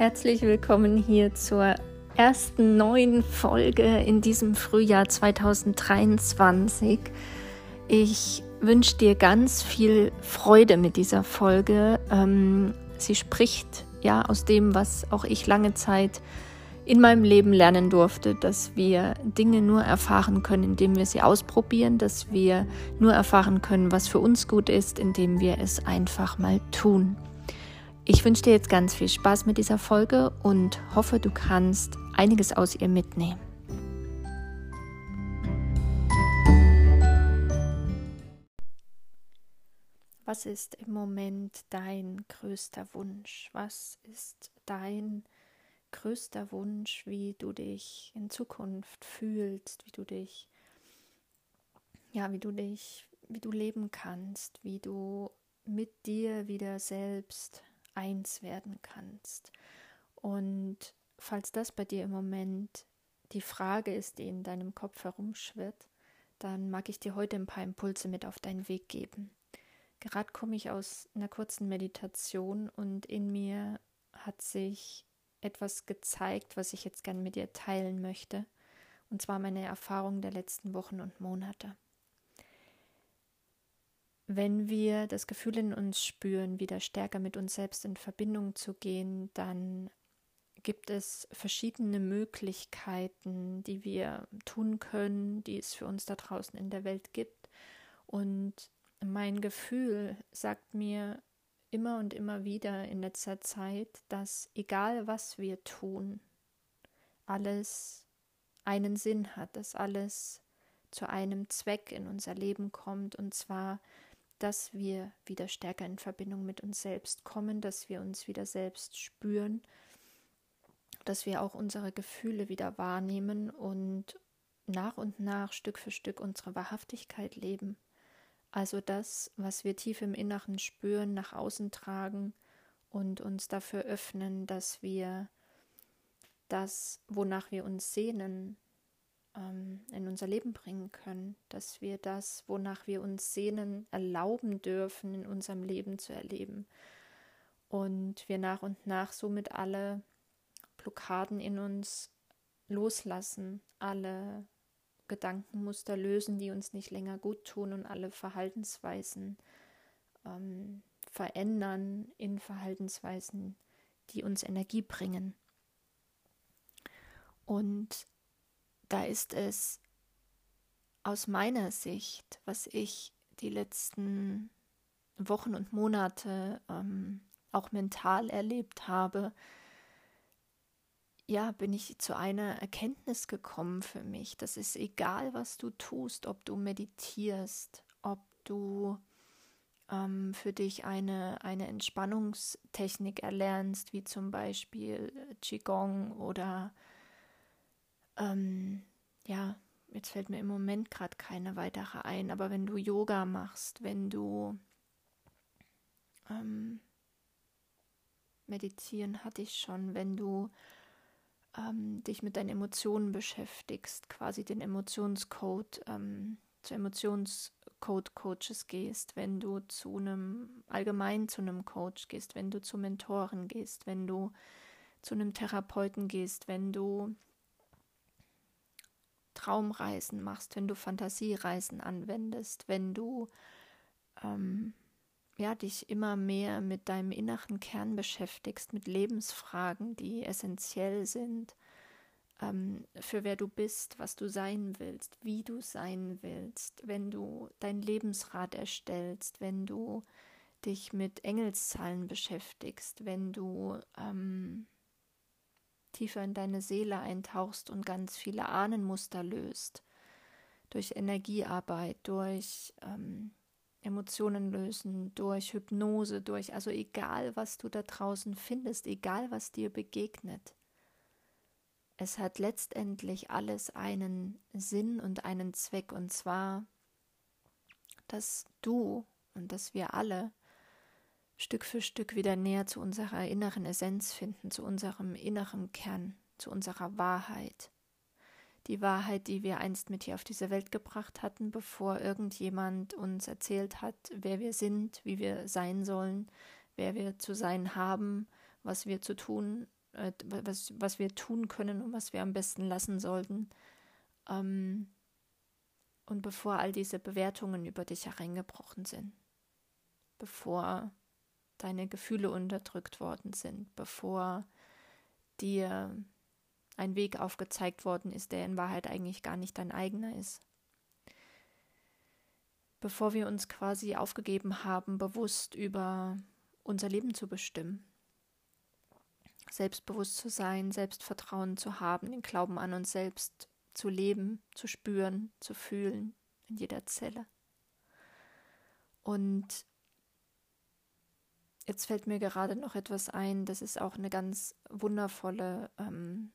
Herzlich willkommen hier zur ersten neuen Folge in diesem Frühjahr 2023. Ich wünsche dir ganz viel Freude mit dieser Folge. Ähm, sie spricht ja aus dem, was auch ich lange Zeit in meinem Leben lernen durfte, dass wir Dinge nur erfahren können, indem wir sie ausprobieren, dass wir nur erfahren können, was für uns gut ist, indem wir es einfach mal tun. Ich wünsche dir jetzt ganz viel Spaß mit dieser Folge und hoffe, du kannst einiges aus ihr mitnehmen. Was ist im Moment dein größter Wunsch? Was ist dein größter Wunsch, wie du dich in Zukunft fühlst, wie du dich, ja, wie du dich, wie du leben kannst, wie du mit dir wieder selbst eins werden kannst. Und falls das bei dir im Moment die Frage ist, die in deinem Kopf herumschwirrt, dann mag ich dir heute ein paar Impulse mit auf deinen Weg geben. Gerade komme ich aus einer kurzen Meditation und in mir hat sich etwas gezeigt, was ich jetzt gerne mit dir teilen möchte, und zwar meine Erfahrung der letzten Wochen und Monate. Wenn wir das Gefühl in uns spüren, wieder stärker mit uns selbst in Verbindung zu gehen, dann gibt es verschiedene Möglichkeiten, die wir tun können, die es für uns da draußen in der Welt gibt. Und mein Gefühl sagt mir immer und immer wieder in letzter Zeit, dass egal was wir tun, alles einen Sinn hat, dass alles zu einem Zweck in unser Leben kommt, und zwar dass wir wieder stärker in Verbindung mit uns selbst kommen, dass wir uns wieder selbst spüren, dass wir auch unsere Gefühle wieder wahrnehmen und nach und nach Stück für Stück unsere Wahrhaftigkeit leben. Also das, was wir tief im Inneren spüren, nach außen tragen und uns dafür öffnen, dass wir das, wonach wir uns sehnen, ähm, in unser Leben bringen können, dass wir das, wonach wir uns sehnen, erlauben dürfen, in unserem Leben zu erleben. Und wir nach und nach somit alle Blockaden in uns loslassen, alle Gedankenmuster lösen, die uns nicht länger gut tun und alle Verhaltensweisen ähm, verändern in Verhaltensweisen, die uns Energie bringen. Und da ist es aus meiner Sicht, was ich die letzten Wochen und Monate ähm, auch mental erlebt habe, ja, bin ich zu einer Erkenntnis gekommen für mich, dass es egal, was du tust, ob du meditierst, ob du ähm, für dich eine, eine Entspannungstechnik erlernst, wie zum Beispiel Qigong oder ähm, ja, jetzt fällt mir im Moment gerade keine weitere ein, aber wenn du Yoga machst, wenn du ähm, meditieren hatte ich schon, wenn du ähm, dich mit deinen Emotionen beschäftigst, quasi den Emotionscode ähm, zu Emotionscode-Coaches gehst, wenn du zu einem allgemein zu einem Coach gehst, wenn du zu Mentoren gehst, wenn du zu einem Therapeuten gehst, wenn du Traumreisen machst, wenn du Fantasiereisen anwendest, wenn du ähm, ja, dich immer mehr mit deinem inneren Kern beschäftigst, mit Lebensfragen, die essentiell sind, ähm, für wer du bist, was du sein willst, wie du sein willst, wenn du dein Lebensrad erstellst, wenn du dich mit Engelszahlen beschäftigst, wenn du ähm, tiefer in deine Seele eintauchst und ganz viele Ahnenmuster löst. Durch Energiearbeit, durch ähm, Emotionen lösen, durch Hypnose, durch, also egal, was du da draußen findest, egal, was dir begegnet. Es hat letztendlich alles einen Sinn und einen Zweck, und zwar, dass du und dass wir alle Stück für Stück wieder näher zu unserer inneren Essenz finden, zu unserem inneren Kern, zu unserer Wahrheit. Die Wahrheit, die wir einst mit hier auf diese Welt gebracht hatten, bevor irgendjemand uns erzählt hat, wer wir sind, wie wir sein sollen, wer wir zu sein haben, was wir zu tun äh, was, was wir tun können und was wir am besten lassen sollten. Ähm, und bevor all diese Bewertungen über dich hereingebrochen sind, bevor deine Gefühle unterdrückt worden sind, bevor dir ein Weg aufgezeigt worden ist, der in Wahrheit eigentlich gar nicht dein eigener ist. Bevor wir uns quasi aufgegeben haben, bewusst über unser Leben zu bestimmen. Selbstbewusst zu sein, Selbstvertrauen zu haben, den Glauben an uns selbst zu leben, zu spüren, zu fühlen in jeder Zelle. Und jetzt fällt mir gerade noch etwas ein, das ist auch eine ganz wundervolle ähm,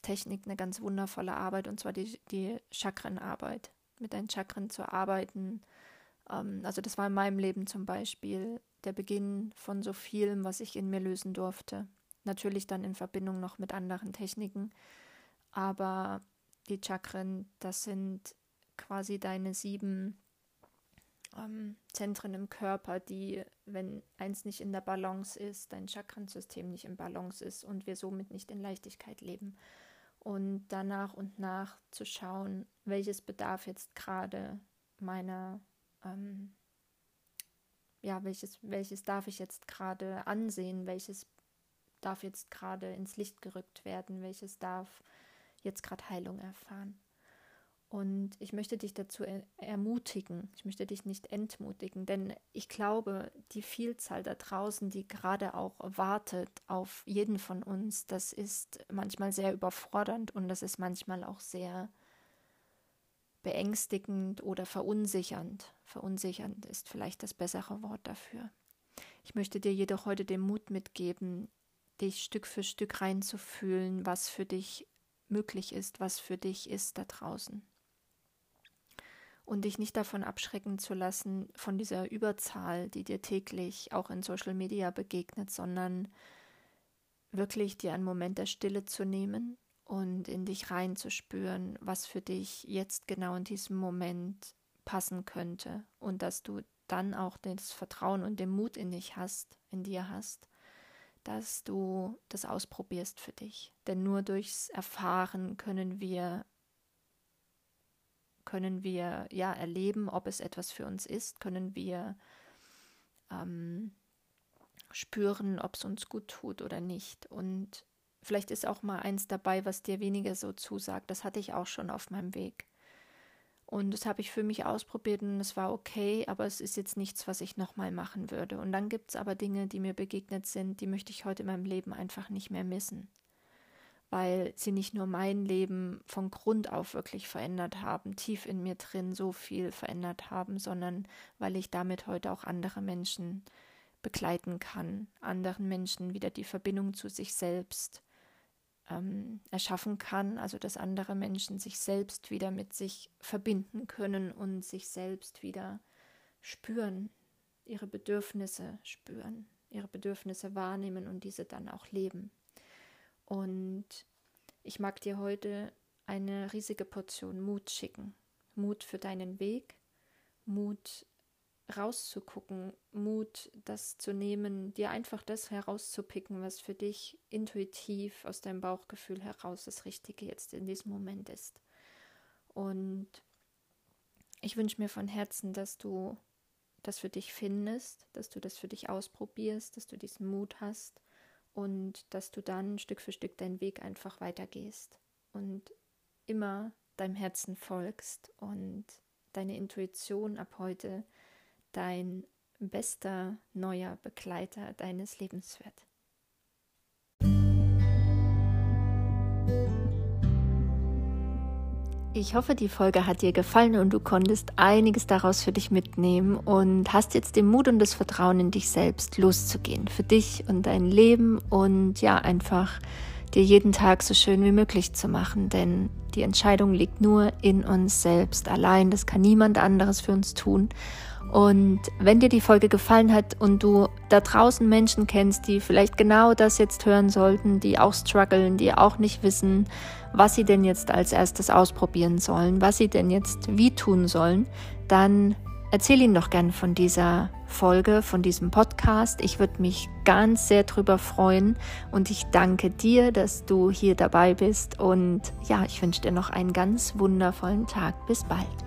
Technik, eine ganz wundervolle Arbeit, und zwar die, die Chakrenarbeit. Mit deinen Chakren zu arbeiten. Ähm, also das war in meinem Leben zum Beispiel der Beginn von so vielem, was ich in mir lösen durfte. Natürlich dann in Verbindung noch mit anderen Techniken. Aber die Chakren, das sind quasi deine sieben ähm, Zentren im Körper, die, wenn eins nicht in der Balance ist, dein Chakrensystem nicht in Balance ist und wir somit nicht in Leichtigkeit leben. Und danach und nach zu schauen, welches bedarf jetzt gerade meiner, ähm, ja, welches, welches darf ich jetzt gerade ansehen, welches darf jetzt gerade ins Licht gerückt werden, welches darf jetzt gerade Heilung erfahren. Und ich möchte dich dazu er ermutigen, ich möchte dich nicht entmutigen, denn ich glaube, die Vielzahl da draußen, die gerade auch wartet auf jeden von uns, das ist manchmal sehr überfordernd und das ist manchmal auch sehr beängstigend oder verunsichernd. Verunsichernd ist vielleicht das bessere Wort dafür. Ich möchte dir jedoch heute den Mut mitgeben, dich Stück für Stück reinzufühlen, was für dich möglich ist, was für dich ist da draußen. Und dich nicht davon abschrecken zu lassen, von dieser Überzahl, die dir täglich auch in Social Media begegnet, sondern wirklich dir einen Moment der Stille zu nehmen und in dich reinzuspüren, was für dich jetzt genau in diesem Moment passen könnte und dass du dann auch das Vertrauen und den Mut in dich hast, in dir hast, dass du das ausprobierst für dich. Denn nur durchs Erfahren können wir können wir ja erleben, ob es etwas für uns ist, können wir ähm, spüren, ob es uns gut tut oder nicht. Und vielleicht ist auch mal eins dabei, was dir weniger so zusagt. Das hatte ich auch schon auf meinem Weg. Und das habe ich für mich ausprobiert und es war okay, aber es ist jetzt nichts, was ich nochmal machen würde. Und dann gibt es aber Dinge, die mir begegnet sind, die möchte ich heute in meinem Leben einfach nicht mehr missen. Weil sie nicht nur mein Leben von Grund auf wirklich verändert haben, tief in mir drin so viel verändert haben, sondern weil ich damit heute auch andere Menschen begleiten kann, anderen Menschen wieder die Verbindung zu sich selbst ähm, erschaffen kann, also dass andere Menschen sich selbst wieder mit sich verbinden können und sich selbst wieder spüren, ihre Bedürfnisse spüren, ihre Bedürfnisse wahrnehmen und diese dann auch leben. Und ich mag dir heute eine riesige Portion Mut schicken. Mut für deinen Weg, Mut rauszugucken, Mut, das zu nehmen, dir einfach das herauszupicken, was für dich intuitiv aus deinem Bauchgefühl heraus das Richtige jetzt in diesem Moment ist. Und ich wünsche mir von Herzen, dass du das für dich findest, dass du das für dich ausprobierst, dass du diesen Mut hast und dass du dann Stück für Stück deinen Weg einfach weitergehst und immer deinem Herzen folgst und deine Intuition ab heute dein bester neuer Begleiter deines Lebens wird. Ich hoffe, die Folge hat dir gefallen und du konntest einiges daraus für dich mitnehmen und hast jetzt den Mut und das Vertrauen in dich selbst loszugehen, für dich und dein Leben und ja, einfach dir jeden Tag so schön wie möglich zu machen, denn die Entscheidung liegt nur in uns selbst allein, das kann niemand anderes für uns tun und wenn dir die Folge gefallen hat und du da draußen Menschen kennst, die vielleicht genau das jetzt hören sollten, die auch strugglen, die auch nicht wissen, was sie denn jetzt als erstes ausprobieren sollen, was sie denn jetzt wie tun sollen, dann erzähl ihnen doch gern von dieser Folge von diesem Podcast. Ich würde mich ganz sehr drüber freuen und ich danke dir, dass du hier dabei bist und ja, ich wünsche dir noch einen ganz wundervollen Tag. Bis bald.